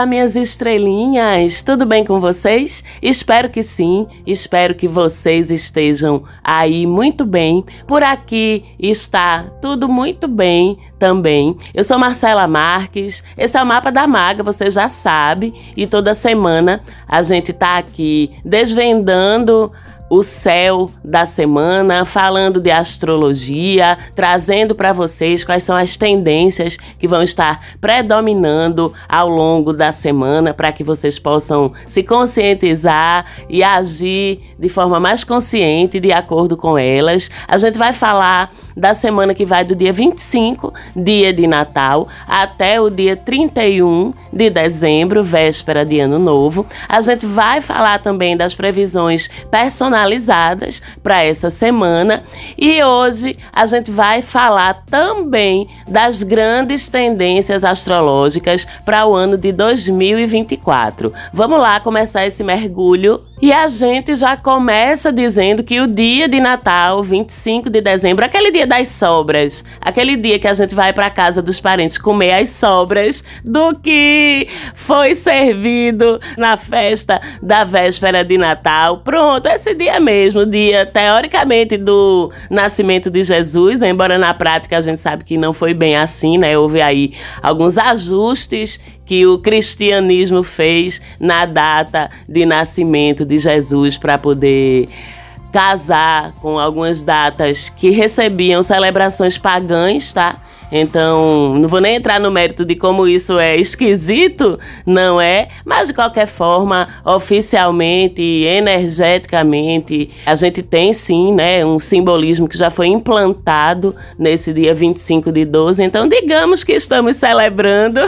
Olá, minhas estrelinhas! Tudo bem com vocês? Espero que sim, espero que vocês estejam aí muito bem. Por aqui está tudo muito bem também. Eu sou Marcela Marques, esse é o Mapa da Maga, você já sabe, e toda semana a gente tá aqui desvendando o céu da semana, falando de astrologia, trazendo para vocês quais são as tendências que vão estar predominando ao longo da semana para que vocês possam se conscientizar e agir de forma mais consciente de acordo com elas. A gente vai falar da semana que vai do dia 25, dia de Natal, até o dia 31 de dezembro, véspera de Ano Novo. A gente vai falar também das previsões personalizadas para essa semana. E hoje a gente vai falar também das grandes tendências astrológicas para o ano de 2024. Vamos lá começar esse mergulho e a gente já começa dizendo que o dia de Natal, 25 de dezembro, aquele dia das sobras, aquele dia que a gente vai para casa dos parentes comer as sobras do que foi servido na festa da véspera de Natal. Pronto, esse dia mesmo, dia teoricamente do nascimento de Jesus, embora na prática a gente sabe que não foi bem assim, né? Houve aí alguns ajustes que o cristianismo fez na data de nascimento de Jesus para poder casar com algumas datas que recebiam celebrações pagãs, tá? Então, não vou nem entrar no mérito de como isso é esquisito, não é? Mas de qualquer forma, oficialmente, energeticamente, a gente tem sim, né, um simbolismo que já foi implantado nesse dia 25 de 12. Então, digamos que estamos celebrando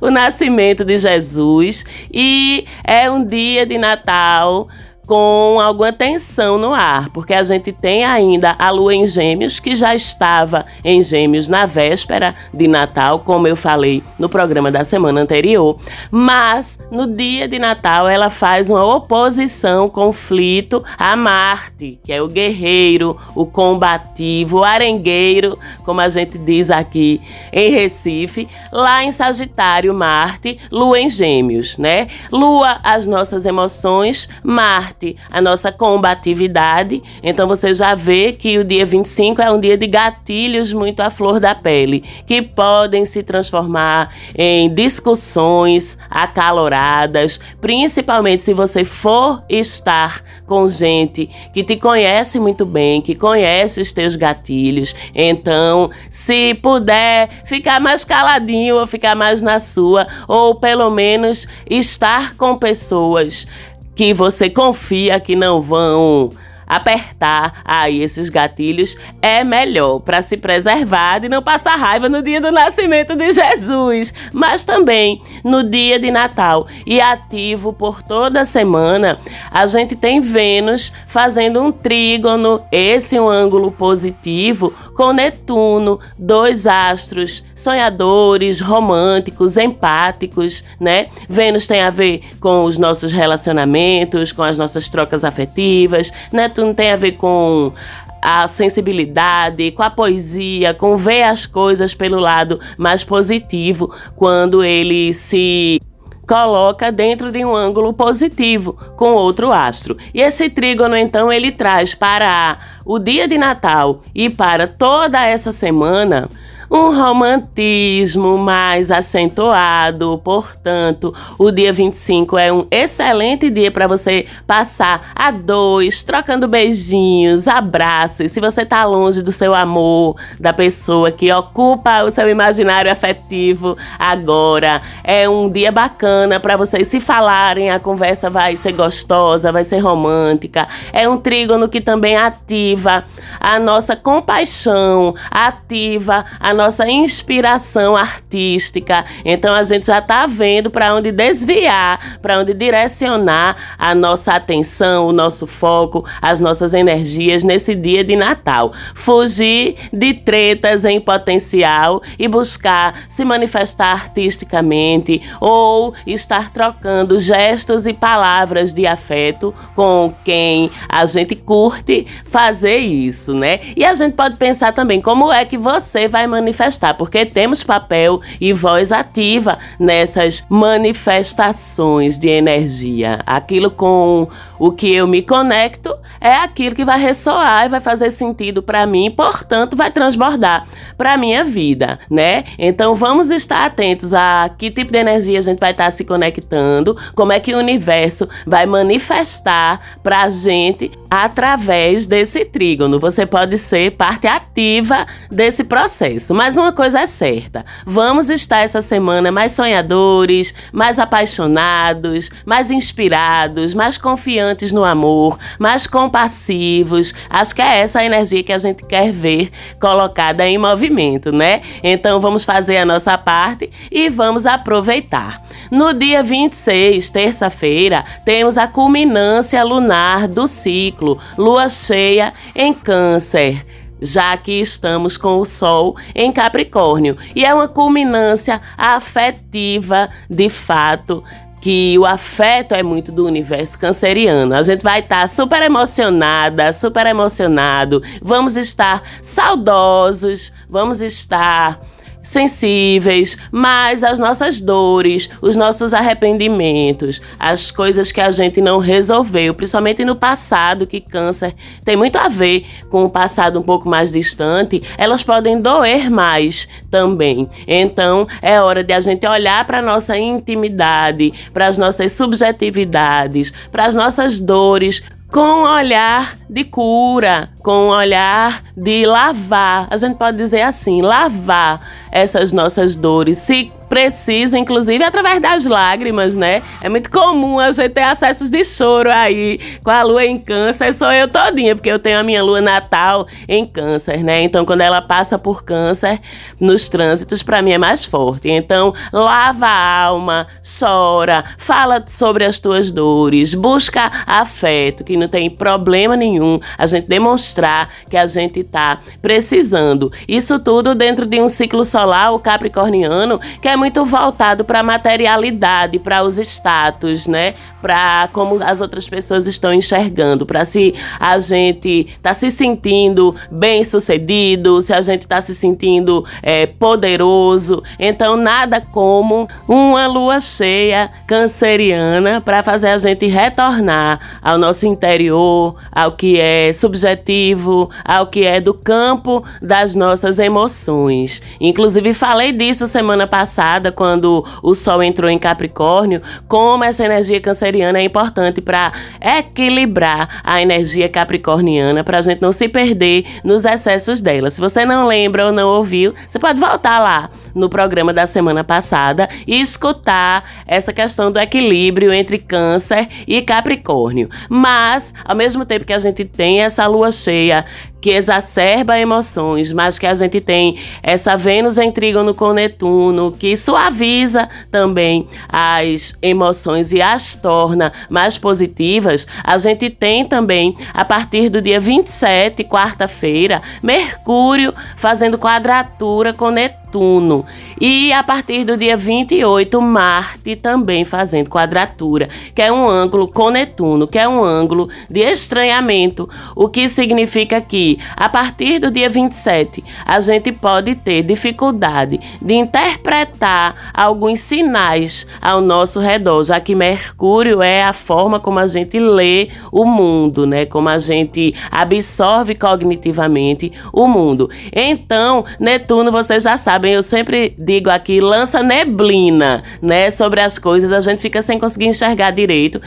o nascimento de Jesus e é um dia de Natal com alguma tensão no ar, porque a gente tem ainda a lua em Gêmeos, que já estava em Gêmeos na véspera de Natal, como eu falei no programa da semana anterior, mas no dia de Natal ela faz uma oposição, conflito a Marte, que é o guerreiro, o combativo, o arengueiro, como a gente diz aqui em Recife, lá em Sagitário, Marte, lua em Gêmeos, né? Lua, as nossas emoções, Marte a nossa combatividade. Então você já vê que o dia 25 é um dia de gatilhos muito à flor da pele, que podem se transformar em discussões acaloradas, principalmente se você for estar com gente que te conhece muito bem, que conhece os teus gatilhos. Então, se puder ficar mais caladinho ou ficar mais na sua, ou pelo menos estar com pessoas que você confia que não vão apertar aí esses gatilhos é melhor para se preservar e não passar raiva no dia do nascimento de Jesus, mas também no dia de Natal e ativo por toda semana, a gente tem Vênus fazendo um trígono, esse um ângulo positivo com Netuno, dois astros sonhadores, românticos, empáticos, né? Vênus tem a ver com os nossos relacionamentos, com as nossas trocas afetivas. Netuno tem a ver com a sensibilidade, com a poesia, com ver as coisas pelo lado mais positivo, quando ele se coloca dentro de um ângulo positivo com outro astro. E esse trígono então ele traz para o dia de Natal e para toda essa semana um romantismo mais acentuado. Portanto, o dia 25 é um excelente dia para você passar a dois, trocando beijinhos, abraços. Se você tá longe do seu amor, da pessoa que ocupa o seu imaginário afetivo agora, é um dia bacana para vocês se falarem, a conversa vai ser gostosa, vai ser romântica. É um trígono que também ativa a nossa compaixão, ativa a nossa inspiração artística. Então a gente já está vendo para onde desviar, para onde direcionar a nossa atenção, o nosso foco, as nossas energias nesse dia de Natal. Fugir de tretas em potencial e buscar se manifestar artisticamente ou estar trocando gestos e palavras de afeto com quem a gente curte fazer isso, né? E a gente pode pensar também como é que você vai manifestar manifestar, porque temos papel e voz ativa nessas manifestações de energia. Aquilo com o que eu me conecto é aquilo que vai ressoar e vai fazer sentido para mim, portanto, vai transbordar para minha vida, né? Então vamos estar atentos a que tipo de energia a gente vai estar se conectando, como é que o universo vai manifestar para a gente através desse trígono. Você pode ser parte ativa desse processo. Mas uma coisa é certa: vamos estar essa semana mais sonhadores, mais apaixonados, mais inspirados, mais confiantes no amor, mais compassivos. Acho que é essa a energia que a gente quer ver colocada em movimento, né? Então vamos fazer a nossa parte e vamos aproveitar. No dia 26, terça-feira, temos a culminância lunar do ciclo, lua cheia em Câncer já que estamos com o Sol em Capricórnio. E é uma culminância afetiva, de fato, que o afeto é muito do universo canceriano. A gente vai estar super emocionada, super emocionado, vamos estar saudosos, vamos estar sensíveis, mas as nossas dores, os nossos arrependimentos, as coisas que a gente não resolveu, principalmente no passado, que câncer tem muito a ver com o passado um pouco mais distante, elas podem doer mais também. Então, é hora de a gente olhar para nossa intimidade, para as nossas subjetividades, para as nossas dores com um olhar de cura, com um olhar de lavar. A gente pode dizer assim, lavar essas nossas dores. Se precisa, inclusive através das lágrimas, né? É muito comum a gente ter acessos de choro aí com a lua em câncer, sou eu todinha, porque eu tenho a minha lua natal em câncer, né? Então, quando ela passa por câncer nos trânsitos, para mim é mais forte. Então, lava a alma, chora, fala sobre as tuas dores, busca afeto, que não tem problema nenhum a gente demonstrar que a gente tá precisando. Isso tudo dentro de um ciclo solar, o capricorniano, que é muito voltado para a materialidade, para os status, né? Para como as outras pessoas estão enxergando, para se a gente tá se sentindo bem sucedido, se a gente tá se sentindo é, poderoso. Então, nada como uma lua cheia canceriana para fazer a gente retornar ao nosso interior, ao que é subjetivo, ao que é do campo das nossas emoções. Inclusive, falei disso semana passada, quando o Sol entrou em Capricórnio, como essa energia canceriana é importante para equilibrar a energia capricorniana, para a gente não se perder nos excessos dela. Se você não lembra ou não ouviu, você pode voltar lá no programa da semana passada e escutar essa questão do equilíbrio entre Câncer e Capricórnio. Mas, ao mesmo tempo que a gente tem essa lua cheia que exacerba emoções, mas que a gente tem essa Vênus em trígono com Netuno, que suaviza também as emoções e as torna mais positivas, a gente tem também, a partir do dia 27, quarta-feira, Mercúrio fazendo quadratura com Netuno. E a partir do dia 28, Marte também fazendo quadratura, que é um ângulo com Netuno, que é um ângulo de estranhamento, o que significa que a partir do dia 27 a gente pode ter dificuldade de interpretar alguns sinais ao nosso redor, já que Mercúrio é a forma como a gente lê o mundo, né? Como a gente absorve cognitivamente o mundo. Então, Netuno, você já sabe sabem, eu sempre digo aqui, lança neblina, né, sobre as coisas, a gente fica sem conseguir enxergar direito.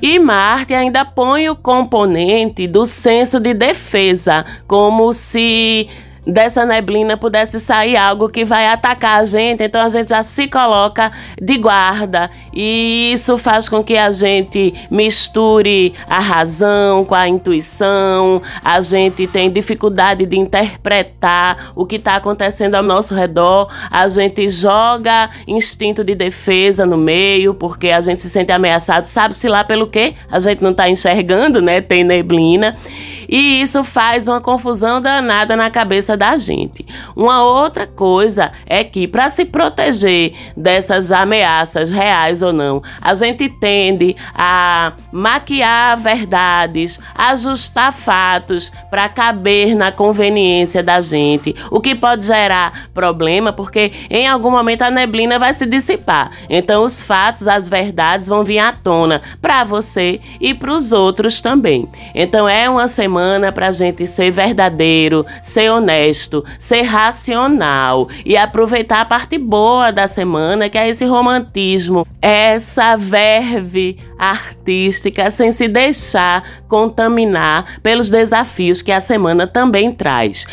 E Marte ainda põe o componente do senso de defesa, como se dessa neblina pudesse sair algo que vai atacar a gente, então a gente já se coloca de guarda e isso faz com que a gente misture a razão com a intuição, a gente tem dificuldade de interpretar o que está acontecendo ao nosso redor, a gente joga instinto de defesa no meio porque a gente se sente ameaçado, sabe-se lá pelo quê? A gente não está enxergando, né? Tem neblina. E isso faz uma confusão danada na cabeça da gente. Uma outra coisa é que, para se proteger dessas ameaças reais ou não, a gente tende a maquiar verdades, ajustar fatos para caber na conveniência da gente, o que pode gerar problema, porque em algum momento a neblina vai se dissipar. Então, os fatos, as verdades vão vir à tona para você e para os outros também. Então, é uma semana para a gente ser verdadeiro, ser honesto, ser racional e aproveitar a parte boa da semana, que é esse romantismo, essa verve artística, sem se deixar contaminar pelos desafios que a semana também traz.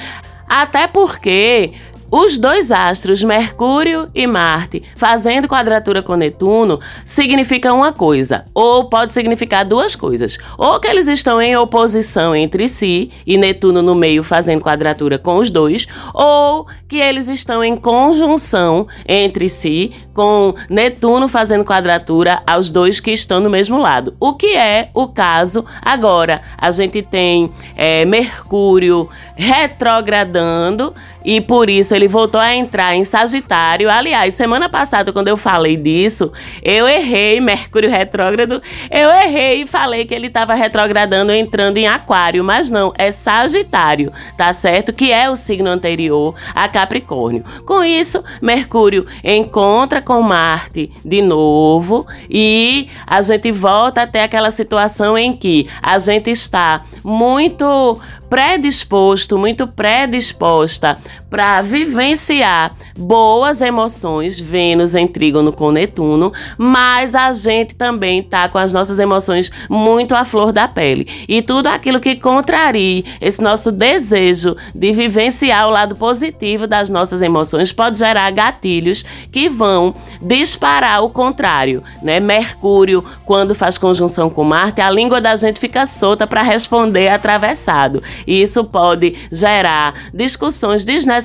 Até porque os dois astros, Mercúrio e Marte, fazendo quadratura com Netuno, significa uma coisa, ou pode significar duas coisas. Ou que eles estão em oposição entre si, e Netuno no meio fazendo quadratura com os dois, ou que eles estão em conjunção entre si, com Netuno fazendo quadratura aos dois que estão no mesmo lado. O que é o caso agora? A gente tem é, Mercúrio retrogradando e por isso ele voltou a entrar em Sagitário. Aliás, semana passada, quando eu falei disso, eu errei, Mercúrio retrógrado, eu errei e falei que ele estava retrogradando entrando em Aquário, mas não, é Sagitário, tá certo? Que é o signo anterior a Capricórnio. Com isso, Mercúrio encontra com Marte de novo e a gente volta até aquela situação em que a gente está muito predisposto, muito predisposta para vivenciar boas emoções, Vênus em trígono com Netuno, mas a gente também tá com as nossas emoções muito à flor da pele. E tudo aquilo que contraria esse nosso desejo de vivenciar o lado positivo das nossas emoções pode gerar gatilhos que vão disparar o contrário, né? Mercúrio, quando faz conjunção com Marte, a língua da gente fica solta para responder atravessado. E isso pode gerar discussões desnecessárias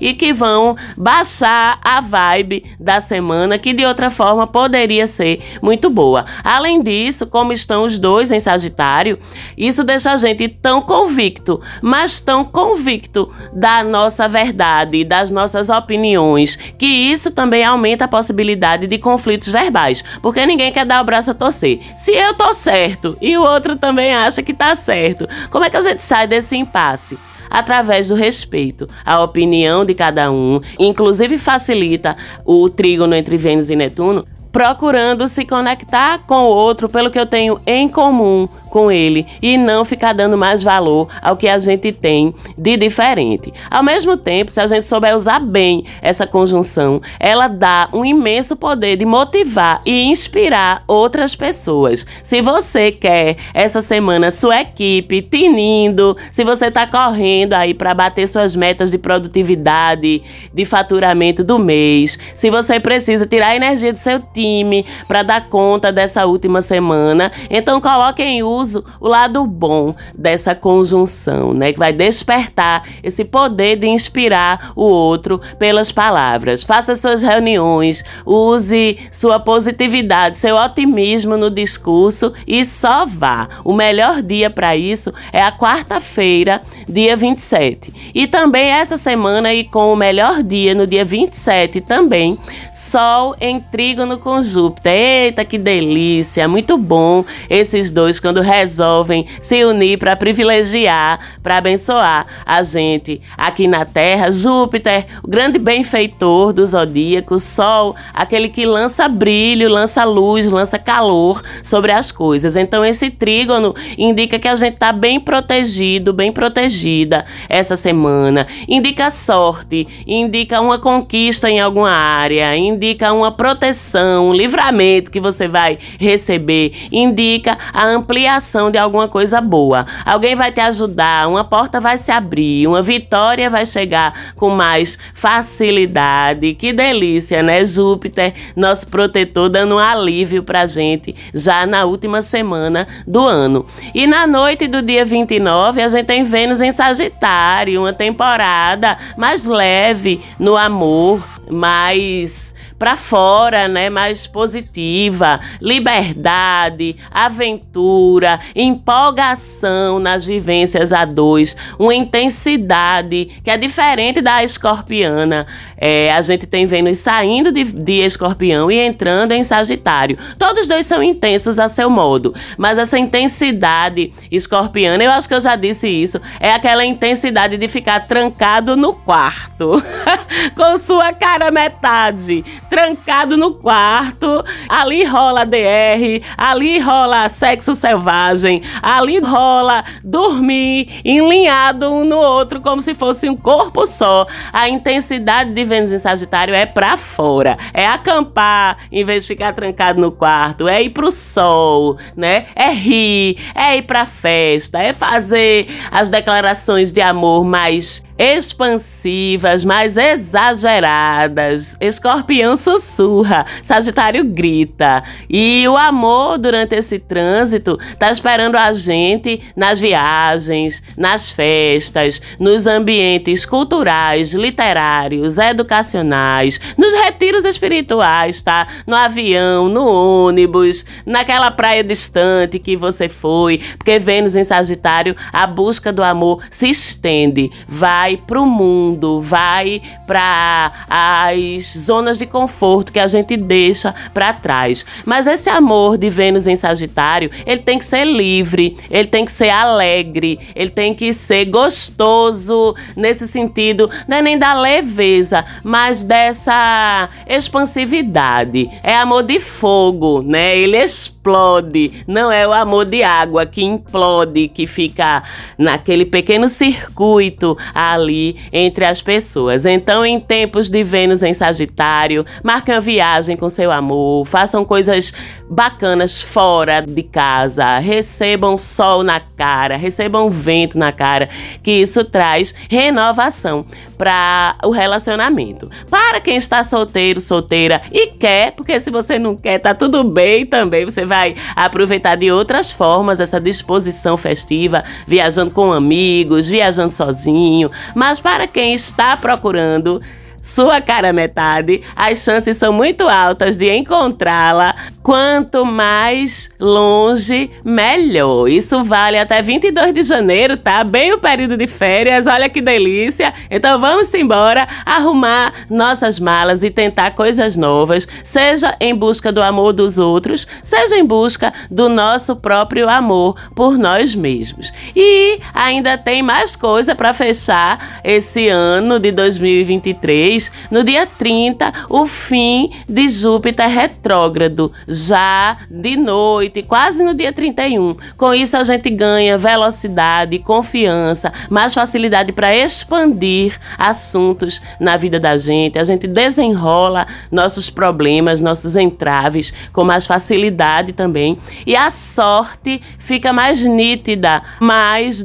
e que vão baixar a vibe da semana, que de outra forma poderia ser muito boa. Além disso, como estão os dois em Sagitário, isso deixa a gente tão convicto, mas tão convicto da nossa verdade, das nossas opiniões, que isso também aumenta a possibilidade de conflitos verbais, porque ninguém quer dar o braço a torcer. Se eu tô certo e o outro também acha que tá certo, como é que a gente sai desse impasse? Através do respeito à opinião de cada um, inclusive facilita o trígono entre Vênus e Netuno, procurando se conectar com o outro pelo que eu tenho em comum, com ele e não ficar dando mais valor ao que a gente tem de diferente. Ao mesmo tempo, se a gente souber usar bem essa conjunção, ela dá um imenso poder de motivar e inspirar outras pessoas. Se você quer essa semana sua equipe tinindo, se você está correndo aí para bater suas metas de produtividade, de faturamento do mês, se você precisa tirar a energia do seu time para dar conta dessa última semana, então coloque em uso o lado bom dessa conjunção, né? Que vai despertar esse poder de inspirar o outro pelas palavras. Faça suas reuniões, use sua positividade, seu otimismo no discurso e só vá. O melhor dia para isso é a quarta-feira, dia 27. E também essa semana e com o melhor dia no dia 27 também, Sol em trígono com Júpiter. Eita, que delícia! Muito bom esses dois quando resolvem se unir para privilegiar, para abençoar a gente aqui na Terra. Júpiter, o grande benfeitor do zodíaco, Sol, aquele que lança brilho, lança luz, lança calor sobre as coisas. Então, esse trígono indica que a gente está bem protegido, bem protegida essa semana. Indica sorte, indica uma conquista em alguma área, indica uma proteção, um livramento que você vai receber, indica a ampliação de alguma coisa boa. Alguém vai te ajudar, uma porta vai se abrir, uma vitória vai chegar com mais facilidade. Que delícia, né? Júpiter, nosso protetor, dando um alívio pra gente já na última semana do ano. E na noite do dia 29, a gente tem Vênus em Sagitário, uma temporada mais leve no amor mais para fora, né, mais positiva, liberdade, aventura, empolgação nas vivências a dois, uma intensidade que é diferente da escorpiana. É, a gente tem Vênus saindo de, de escorpião e entrando em Sagitário. Todos dois são intensos a seu modo, mas essa intensidade escorpiana, eu acho que eu já disse isso, é aquela intensidade de ficar trancado no quarto, com sua cara metade, trancado no quarto. Ali rola DR, ali rola sexo selvagem, ali rola dormir enlinhado um no outro como se fosse um corpo só. A intensidade de Vênus em Sagitário é pra fora, é acampar em vez de ficar trancado no quarto, é ir pro sol, né? É rir, é ir pra festa, é fazer as declarações de amor mais expansivas, mais exageradas. Escorpião sussurra, Sagitário grita. E o amor durante esse trânsito tá esperando a gente nas viagens, nas festas, nos ambientes culturais, literários, educacionais, nos retiros espirituais, tá? No avião, no ônibus, naquela praia distante que você foi, porque Vênus em Sagitário, a busca do amor se estende, vai vai para o mundo, vai para as zonas de conforto que a gente deixa para trás. Mas esse amor de Vênus em Sagitário, ele tem que ser livre, ele tem que ser alegre, ele tem que ser gostoso nesse sentido, não é nem da leveza, mas dessa expansividade. É amor de fogo, né? Ele explode, não é o amor de água que implode, que fica naquele pequeno circuito ali entre as pessoas. Então, em tempos de Vênus em Sagitário, marquem uma viagem com seu amor, façam coisas bacanas fora de casa, recebam sol na cara, recebam vento na cara, que isso traz renovação para o relacionamento. Para quem está solteiro, solteira e quer, porque se você não quer, tá tudo bem também, você vai aproveitar de outras formas essa disposição festiva, viajando com amigos, viajando sozinho, mas para quem está procurando sua cara metade, as chances são muito altas de encontrá-la. Quanto mais longe, melhor. Isso vale até 22 de janeiro, tá? Bem o período de férias, olha que delícia. Então vamos embora, arrumar nossas malas e tentar coisas novas, seja em busca do amor dos outros, seja em busca do nosso próprio amor por nós mesmos. E ainda tem mais coisa para fechar esse ano de 2023 no dia 30, o fim de Júpiter retrógrado, já de noite, quase no dia 31. Com isso, a gente ganha velocidade, confiança, mais facilidade para expandir assuntos na vida da gente. A gente desenrola nossos problemas, nossos entraves com mais facilidade também. E a sorte fica mais nítida, mais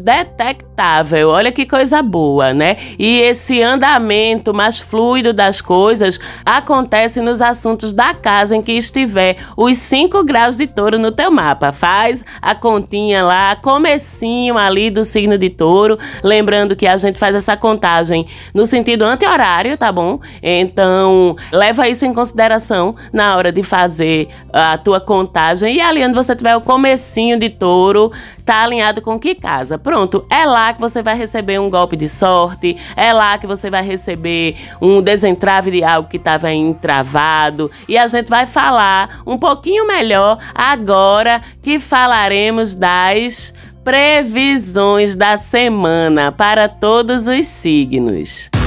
Olha que coisa boa, né? E esse andamento mais fluido das coisas acontece nos assuntos da casa em que estiver os 5 graus de touro no teu mapa. Faz a continha lá, comecinho ali do signo de touro. Lembrando que a gente faz essa contagem no sentido anti-horário, tá bom? Então, leva isso em consideração na hora de fazer a tua contagem. E ali onde você tiver o comecinho de touro, tá alinhado com que casa? Pronto, é lá que você vai receber um golpe de sorte, é lá que você vai receber um desentrave de algo que estava entravado. E a gente vai falar um pouquinho melhor agora que falaremos das previsões da semana para todos os signos.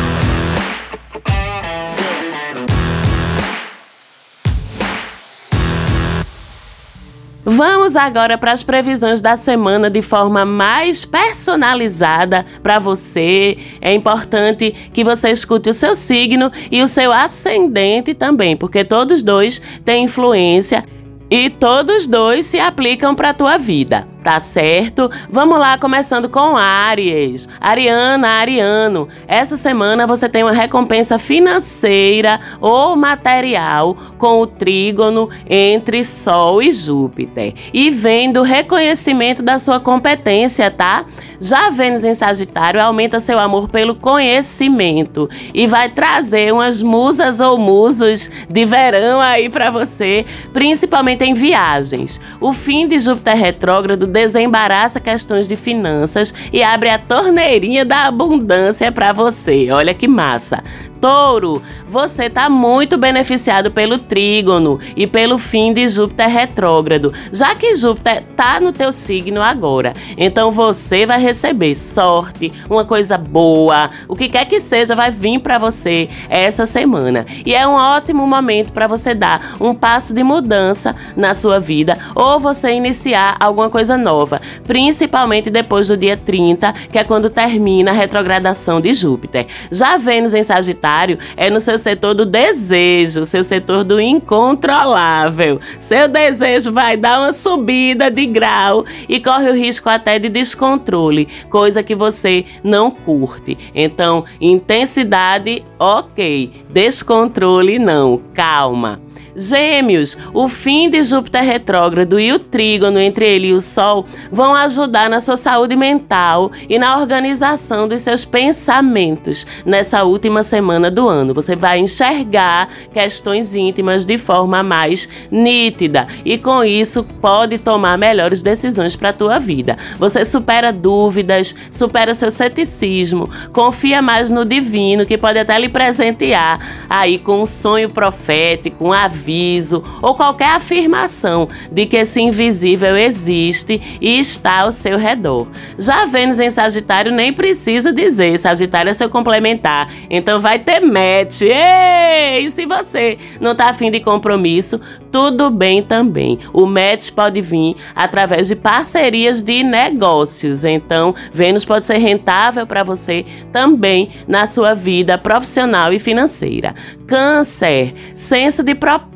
Vamos agora para as previsões da semana de forma mais personalizada para você. É importante que você escute o seu signo e o seu ascendente também, porque todos dois têm influência e todos dois se aplicam para a tua vida. Tá certo? Vamos lá, começando com Áries. Ariana, Ariano, essa semana você tem uma recompensa financeira ou material com o trígono entre Sol e Júpiter. E vem do reconhecimento da sua competência, tá? Já Vênus em Sagitário aumenta seu amor pelo conhecimento e vai trazer umas musas ou musos de verão aí para você, principalmente em viagens. O fim de Júpiter retrógrado desembaraça questões de finanças e abre a torneirinha da abundância para você. Olha que massa. Touro, você está muito beneficiado pelo trígono e pelo fim de Júpiter retrógrado, já que Júpiter está no teu signo agora. Então você vai receber sorte, uma coisa boa, o que quer que seja vai vir para você essa semana. E é um ótimo momento para você dar um passo de mudança na sua vida ou você iniciar alguma coisa nova, principalmente depois do dia 30, que é quando termina a retrogradação de Júpiter. Já Vênus em Sagitário é no seu setor do desejo, seu setor do incontrolável. Seu desejo vai dar uma subida de grau e corre o risco até de descontrole, coisa que você não curte. Então, intensidade, ok. Descontrole, não. Calma. Gêmeos, o fim de Júpiter retrógrado e o trígono entre ele e o Sol vão ajudar na sua saúde mental e na organização dos seus pensamentos nessa última semana do ano. Você vai enxergar questões íntimas de forma mais nítida e com isso pode tomar melhores decisões para a tua vida. Você supera dúvidas, supera seu ceticismo, confia mais no divino que pode até lhe presentear aí com um sonho profético, um aviso aviso ou qualquer afirmação de que esse invisível existe e está ao seu redor. Já Vênus em Sagitário nem precisa dizer, Sagitário é seu complementar, então vai ter match. Ei! E se você não está afim de compromisso, tudo bem também. O match pode vir através de parcerias de negócios, então Vênus pode ser rentável para você também na sua vida profissional e financeira. Câncer, senso de propósito,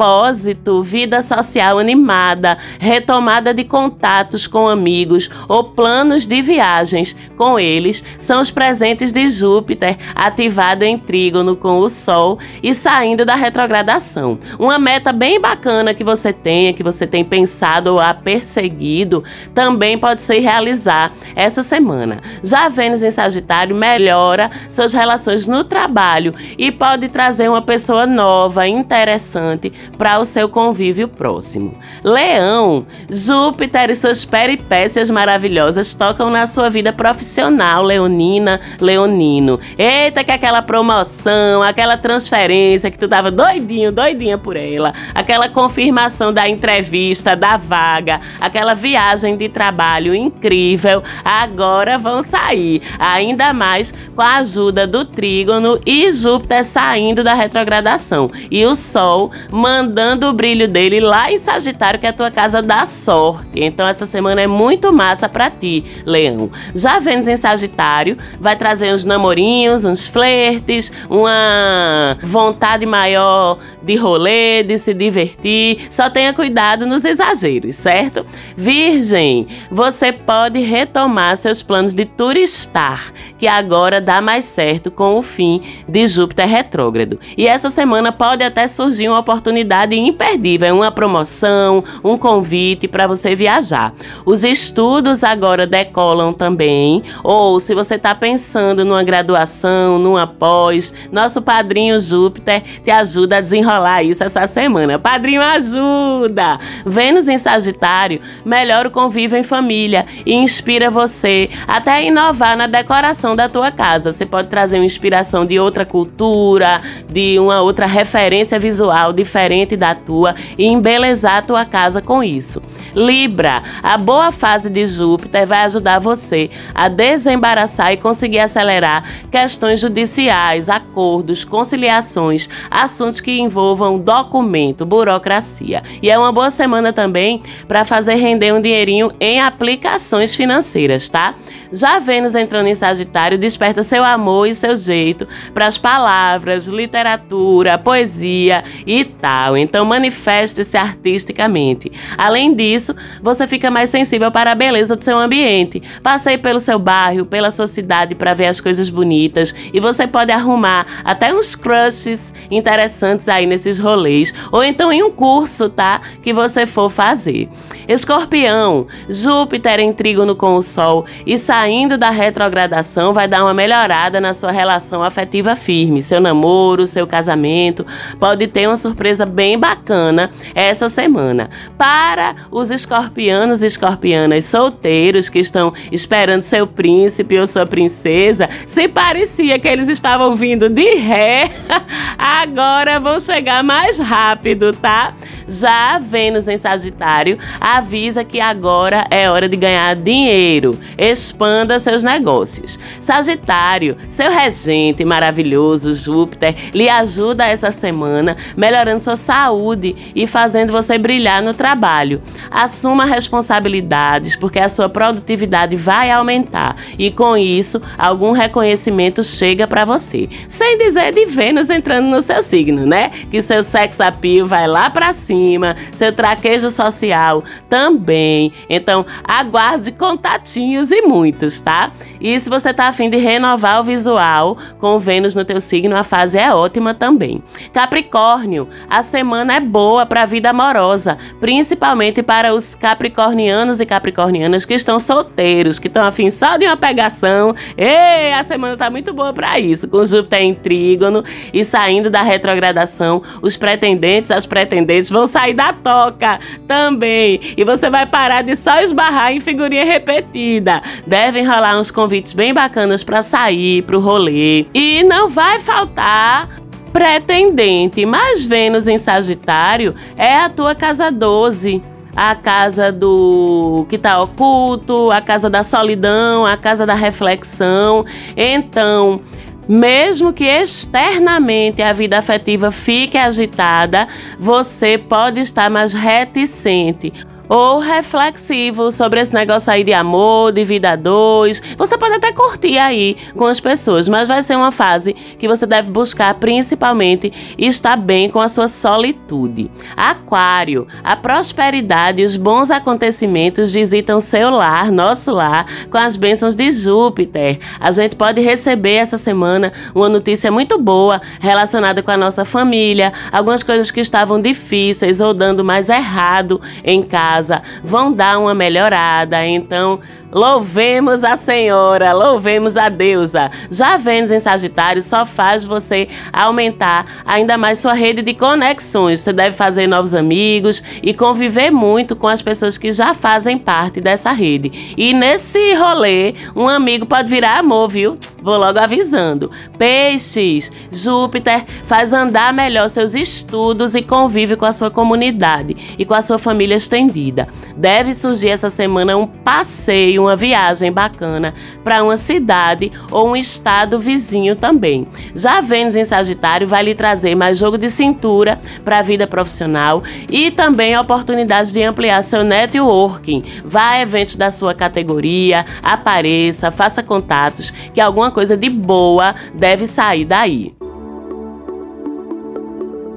vida social animada, retomada de contatos com amigos ou planos de viagens com eles são os presentes de Júpiter ativado em trígono com o Sol e saindo da retrogradação. Uma meta bem bacana que você tenha, que você tem pensado ou a perseguido, também pode ser realizar essa semana. Já Vênus em Sagitário melhora suas relações no trabalho e pode trazer uma pessoa nova, interessante para o seu convívio próximo. Leão, Júpiter e suas peripécias maravilhosas tocam na sua vida profissional, leonina, leonino. Eita, que aquela promoção, aquela transferência que tu tava doidinho, doidinha por ela, aquela confirmação da entrevista, da vaga, aquela viagem de trabalho incrível, agora vão sair. Ainda mais com a ajuda do trígono e Júpiter saindo da retrogradação. E o Sol mandando o brilho dele lá em Sagitário, que é a tua casa da sorte. Então essa semana é muito massa para ti, Leão. Já Vênus em Sagitário vai trazer uns namorinhos, uns flertes, uma vontade maior de rolê, de se divertir. Só tenha cuidado nos exageros, certo? Virgem, você pode retomar seus planos de turistar, que agora dá mais certo com o fim de Júpiter retrógrado. E essa semana pode até surgir uma oportunidade imperdível, uma promoção, um convite para você viajar. Os estudos agora decolam também, ou se você está pensando numa graduação, numa pós, nosso padrinho Júpiter te ajuda a desenrolar isso essa semana. Padrinho ajuda! Vênus em Sagitário melhora o convívio em família e inspira você até a inovar na decoração da tua casa. Você pode trazer uma inspiração de outra cultura, de um uma outra referência visual diferente da tua e embelezar a tua casa com isso. Libra, a boa fase de Júpiter vai ajudar você a desembaraçar e conseguir acelerar questões judiciais, acordos, conciliações, assuntos que envolvam documento, burocracia. E é uma boa semana também para fazer render um dinheirinho em aplicações financeiras, tá? Já Vênus entrando em Sagitário desperta seu amor e seu jeito para as palavras, literatura, poesia e tal. Então manifeste-se artisticamente. Além disso, você fica mais sensível para a beleza do seu ambiente. Passeie pelo seu bairro, pela sua cidade para ver as coisas bonitas e você pode arrumar até uns crushes interessantes aí nesses rolês ou então em um curso, tá? Que você for fazer. Escorpião, Júpiter em trígono com o Sol e saindo da retrogradação vai dar uma melhorada na sua relação afetiva firme. Seu namoro, seu casamento, pode ter uma surpresa bem bacana essa semana. Para os escorpianos e escorpianas solteiros que estão esperando seu príncipe ou sua princesa, se parecia que eles estavam vindo de ré, agora vão chegar mais rápido, tá? Já Vênus em Sagitário avisa que agora é hora de ganhar dinheiro. Expanda seus negócios. Sagitário, seu regente maravilhoso, Júpiter, lhe ajuda essa semana, melhorando sua saúde e fazendo você brilhar no trabalho. Assuma responsabilidades, porque a sua produtividade vai aumentar e com isso algum reconhecimento chega para você. Sem dizer de Vênus entrando no seu signo, né? Que seu sex appeal vai lá para cima, seu traquejo social também. Então, aguarde contatinhos e muitos, tá? E se você tá afim de renovar o visual com Vênus no teu signo, a fase é ótima também. Capricórnio, a semana é boa para a vida amorosa, principalmente para os capricornianos e capricornianas que estão solteiros, que estão afim só de uma pegação. Ei, a semana tá muito boa para isso, com Júpiter em trígono e saindo da retrogradação, os pretendentes, as pretendentes vão sair da toca também. E você vai parar de só esbarrar em figurinha repetida. Devem rolar uns convites bem bacanas para sair, pro rolê. E não vai faltar pretendente, mas Vênus em Sagitário é a tua casa 12 a casa do que está oculto, a casa da solidão, a casa da reflexão. Então, mesmo que externamente a vida afetiva fique agitada, você pode estar mais reticente ou reflexivo sobre esse negócio aí de amor, de vida a dois. Você pode até curtir aí com as pessoas, mas vai ser uma fase que você deve buscar principalmente estar bem com a sua solitude. Aquário, a prosperidade e os bons acontecimentos visitam seu lar, nosso lar, com as bênçãos de Júpiter. A gente pode receber essa semana uma notícia muito boa relacionada com a nossa família, algumas coisas que estavam difíceis ou dando mais errado em casa casa vão dar uma melhorada. Então, Louvemos a Senhora, louvemos a deusa. Já Vênus em Sagitário só faz você aumentar ainda mais sua rede de conexões. Você deve fazer novos amigos e conviver muito com as pessoas que já fazem parte dessa rede. E nesse rolê, um amigo pode virar amor, viu? Vou logo avisando. Peixes, Júpiter faz andar melhor seus estudos e convive com a sua comunidade e com a sua família estendida. Deve surgir essa semana um passeio uma viagem bacana para uma cidade ou um estado vizinho também. Já Vênus em Sagitário vai lhe trazer mais jogo de cintura para a vida profissional e também oportunidades de ampliar seu networking. Vá a eventos da sua categoria, apareça, faça contatos, que alguma coisa de boa deve sair daí.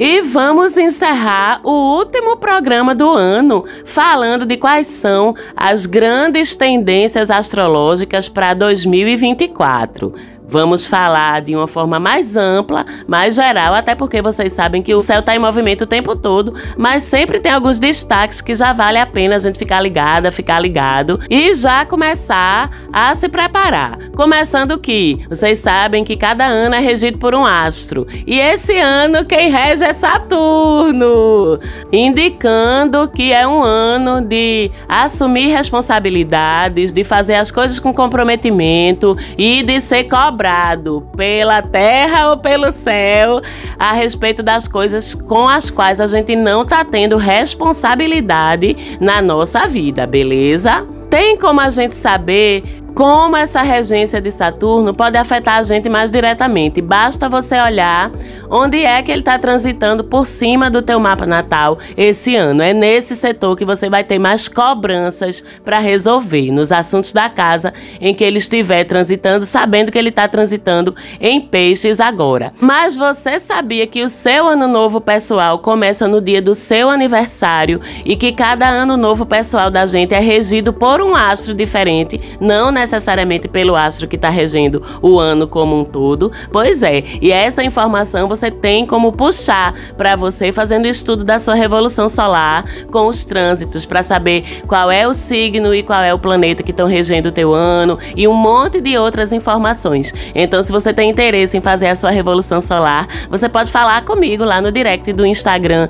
E vamos encerrar o último programa do ano falando de quais são as grandes tendências astrológicas para 2024. Vamos falar de uma forma mais ampla, mais geral, até porque vocês sabem que o céu está em movimento o tempo todo, mas sempre tem alguns destaques que já vale a pena a gente ficar ligada, ficar ligado e já começar a se preparar. Começando que vocês sabem que cada ano é regido por um astro e esse ano quem rege é Saturno, indicando que é um ano de assumir responsabilidades, de fazer as coisas com comprometimento e de ser cobrado cobrado pela terra ou pelo céu a respeito das coisas com as quais a gente não está tendo responsabilidade na nossa vida, beleza? Tem como a gente saber como essa regência de Saturno pode afetar a gente mais diretamente. Basta você olhar onde é que ele está transitando por cima do teu mapa natal esse ano. É nesse setor que você vai ter mais cobranças para resolver nos assuntos da casa em que ele estiver transitando, sabendo que ele está transitando em peixes agora. Mas você sabia que o seu ano novo pessoal começa no dia do seu aniversário e que cada ano novo pessoal da gente é regido por um astro diferente, não necessariamente pelo astro que está regendo o ano como um todo. Pois é, e essa informação você tem como puxar para você fazendo estudo da sua revolução solar com os trânsitos para saber qual é o signo e qual é o planeta que estão regendo o teu ano e um monte de outras informações. Então, se você tem interesse em fazer a sua revolução solar, você pode falar comigo lá no direct do Instagram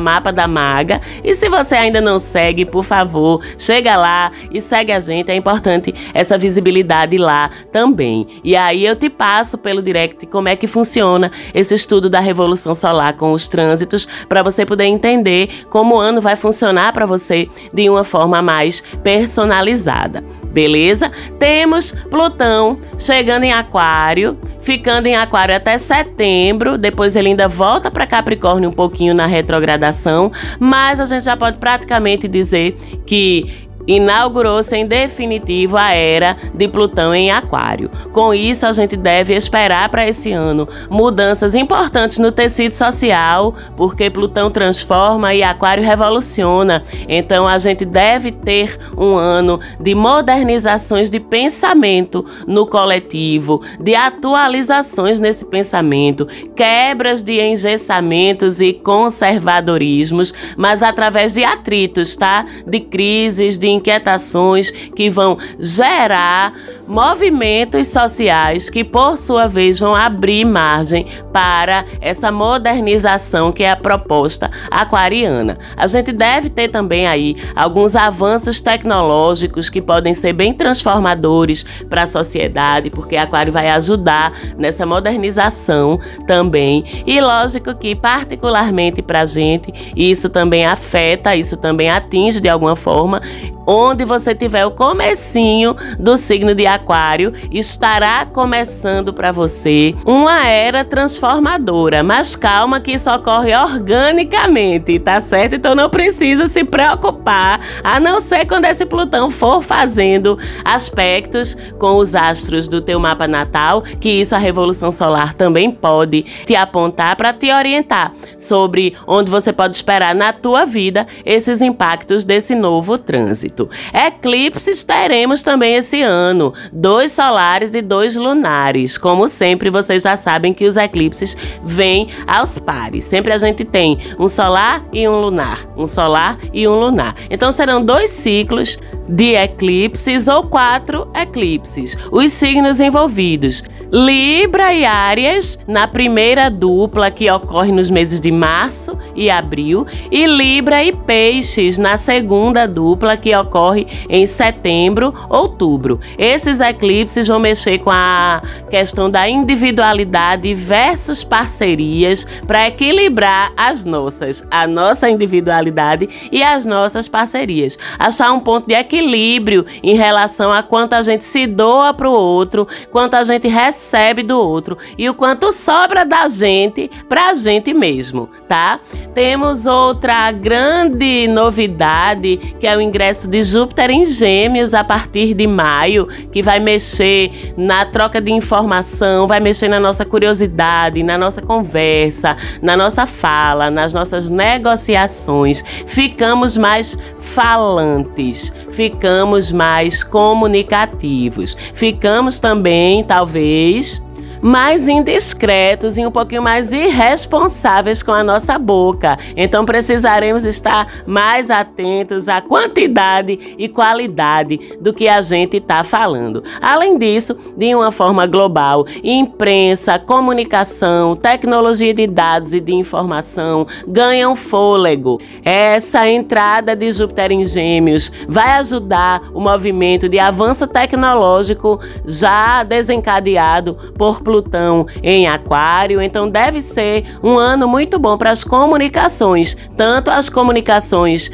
@mapa da maga. E se você ainda não segue, por favor, chega lá e segue a gente. É importante essa visibilidade lá também. E aí eu te passo pelo direct como é que funciona esse estudo da revolução solar com os trânsitos para você poder entender como o ano vai funcionar para você de uma forma mais personalizada. Beleza? Temos Plutão chegando em Aquário, ficando em Aquário até setembro, depois ele ainda volta para Capricórnio um pouquinho na retrogradação, mas a gente já pode praticamente dizer que inaugurou-se em definitivo a era de Plutão em Aquário. Com isso, a gente deve esperar para esse ano mudanças importantes no tecido social, porque Plutão transforma e Aquário revoluciona. Então, a gente deve ter um ano de modernizações de pensamento no coletivo, de atualizações nesse pensamento, quebras de engessamentos e conservadorismos, mas através de atritos, tá? De crises, de inquietações que vão gerar movimentos sociais que, por sua vez, vão abrir margem para essa modernização que é a proposta aquariana. A gente deve ter também aí alguns avanços tecnológicos que podem ser bem transformadores para a sociedade, porque Aquário vai ajudar nessa modernização também. E lógico que, particularmente para a gente, isso também afeta, isso também atinge de alguma forma onde você tiver o comecinho do signo de Aquário, estará começando para você uma era transformadora. Mas calma que isso ocorre organicamente, tá certo? Então não precisa se preocupar, a não ser quando esse Plutão for fazendo aspectos com os astros do teu mapa natal, que isso a revolução solar também pode te apontar para te orientar sobre onde você pode esperar na tua vida esses impactos desse novo trânsito. Eclipses teremos também esse ano, dois solares e dois lunares. Como sempre, vocês já sabem que os eclipses vêm aos pares. Sempre a gente tem um solar e um lunar, um solar e um lunar. Então serão dois ciclos de eclipses ou quatro eclipses. Os signos envolvidos: Libra e Áries na primeira dupla que ocorre nos meses de março e abril, e Libra e Peixes na segunda dupla que ocorre em setembro, outubro. Esses eclipses vão mexer com a questão da individualidade versus parcerias para equilibrar as nossas, a nossa individualidade e as nossas parcerias. Achar um ponto de equilíbrio em relação a quanto a gente se doa para o outro, quanto a gente recebe do outro e o quanto sobra da gente para a gente mesmo, tá? Temos outra grande novidade que é o ingresso de Júpiter em Gêmeos a partir de maio, que vai mexer na troca de informação, vai mexer na nossa curiosidade, na nossa conversa, na nossa fala, nas nossas negociações. Ficamos mais falantes, ficamos mais comunicativos, ficamos também, talvez, mais indiscretos e um pouquinho mais irresponsáveis com a nossa boca. Então precisaremos estar mais atentos à quantidade e qualidade do que a gente está falando. Além disso, de uma forma global, imprensa, comunicação, tecnologia de dados e de informação ganham fôlego. Essa entrada de Júpiter em Gêmeos vai ajudar o movimento de avanço tecnológico já desencadeado por Plutão em Aquário, então deve ser um ano muito bom para as comunicações, tanto as comunicações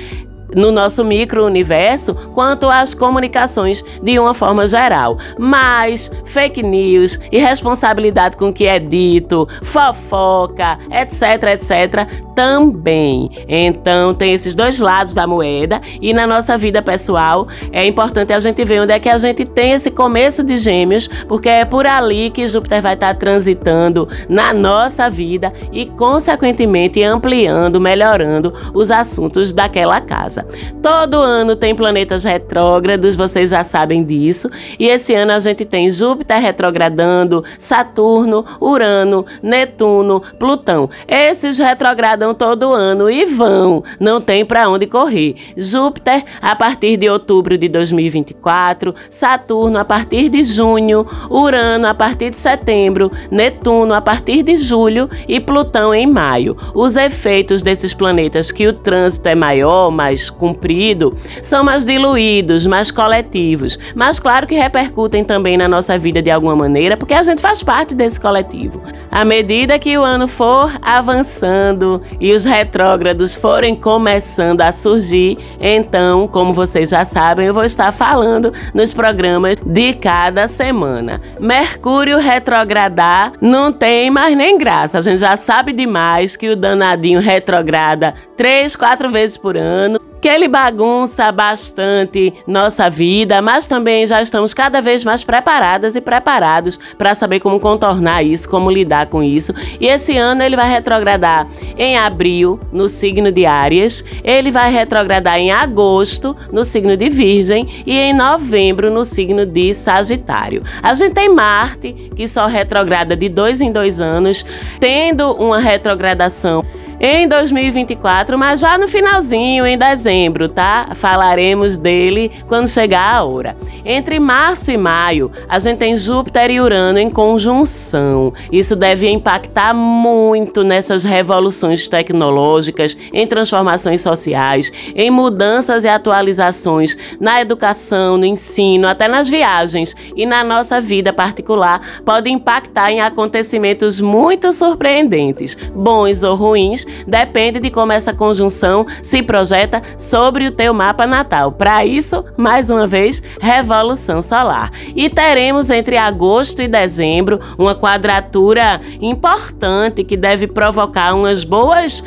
no nosso micro-universo, quanto às comunicações de uma forma geral. Mas fake news, irresponsabilidade com o que é dito, fofoca, etc, etc, também. Então, tem esses dois lados da moeda e na nossa vida pessoal é importante a gente ver onde é que a gente tem esse começo de gêmeos, porque é por ali que Júpiter vai estar transitando na nossa vida e, consequentemente, ampliando, melhorando os assuntos daquela casa. Todo ano tem planetas retrógrados, vocês já sabem disso, e esse ano a gente tem Júpiter retrogradando, Saturno, Urano, Netuno, Plutão. Esses retrogradam todo ano e vão, não tem para onde correr. Júpiter a partir de outubro de 2024, Saturno a partir de junho, Urano a partir de setembro, Netuno a partir de julho e Plutão em maio. Os efeitos desses planetas que o trânsito é maior, mais comprido, são mais diluídos, mais coletivos, mas claro que repercutem também na nossa vida de alguma maneira, porque a gente faz parte desse coletivo. À medida que o ano for avançando e os retrógrados forem começando a surgir, então, como vocês já sabem, eu vou estar falando nos programas de cada semana. Mercúrio retrogradar não tem mais nem graça. A gente já sabe demais que o danadinho retrograda três, quatro vezes por ano que ele bagunça bastante nossa vida, mas também já estamos cada vez mais preparadas e preparados para saber como contornar isso, como lidar com isso. E esse ano ele vai retrogradar em abril no signo de Áries, ele vai retrogradar em agosto no signo de Virgem e em novembro no signo de Sagitário. A gente tem Marte que só retrograda de dois em dois anos, tendo uma retrogradação em 2024, mas já no finalzinho, em dezembro, tá? Falaremos dele quando chegar a hora. Entre março e maio, a gente tem Júpiter e Urano em conjunção. Isso deve impactar muito nessas revoluções tecnológicas, em transformações sociais, em mudanças e atualizações na educação, no ensino, até nas viagens e na nossa vida particular, pode impactar em acontecimentos muito surpreendentes, bons ou ruins, depende de como essa conjunção se projeta sobre o teu mapa natal. Para isso, mais uma vez, revolução solar. E teremos entre agosto e dezembro uma quadratura importante que deve provocar umas boas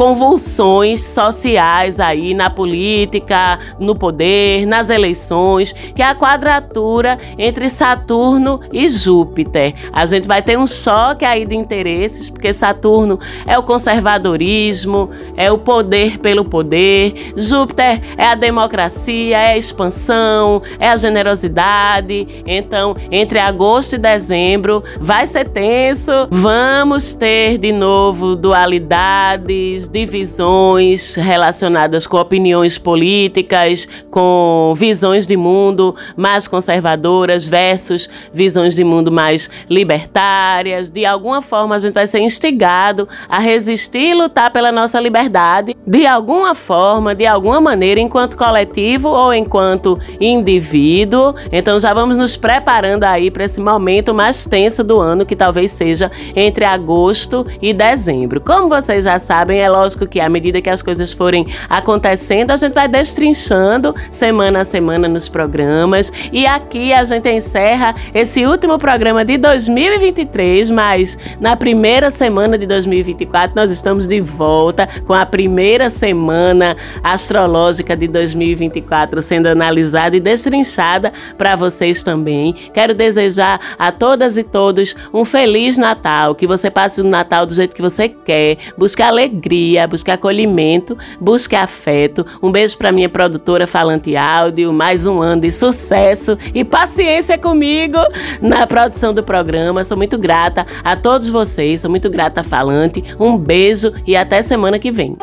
convulsões sociais aí na política, no poder, nas eleições, que é a quadratura entre Saturno e Júpiter. A gente vai ter um choque aí de interesses, porque Saturno é o conservadorismo, é o poder pelo poder, Júpiter é a democracia, é a expansão, é a generosidade. Então, entre agosto e dezembro vai ser tenso. Vamos ter de novo dualidades, divisões relacionadas com opiniões políticas, com visões de mundo mais conservadoras versus visões de mundo mais libertárias. De alguma forma, a gente vai ser instigado a resistir e lutar pela nossa liberdade, de alguma forma, de alguma maneira, enquanto coletivo ou enquanto indivíduo. Então, já vamos nos preparando aí para esse momento mais tenso do ano, que talvez seja entre agosto e dezembro. Como vocês já sabem, é lógico que à medida que as coisas forem acontecendo, a gente vai destrinchando semana a semana nos programas. E aqui a gente encerra esse último programa de 2023, mas na primeira semana de 2024 nós estamos de volta com a primeira semana astrológica de 2024 sendo analisada e destrinchada para vocês também. Quero desejar a todas e todos um feliz Natal, que você passe o Natal do jeito que você quer, busque alegria alegria, acolhimento, busque afeto. Um beijo para minha produtora Falante Áudio, mais um ano de sucesso e paciência comigo na produção do programa. Sou muito grata a todos vocês, sou muito grata a Falante. Um beijo e até semana que vem.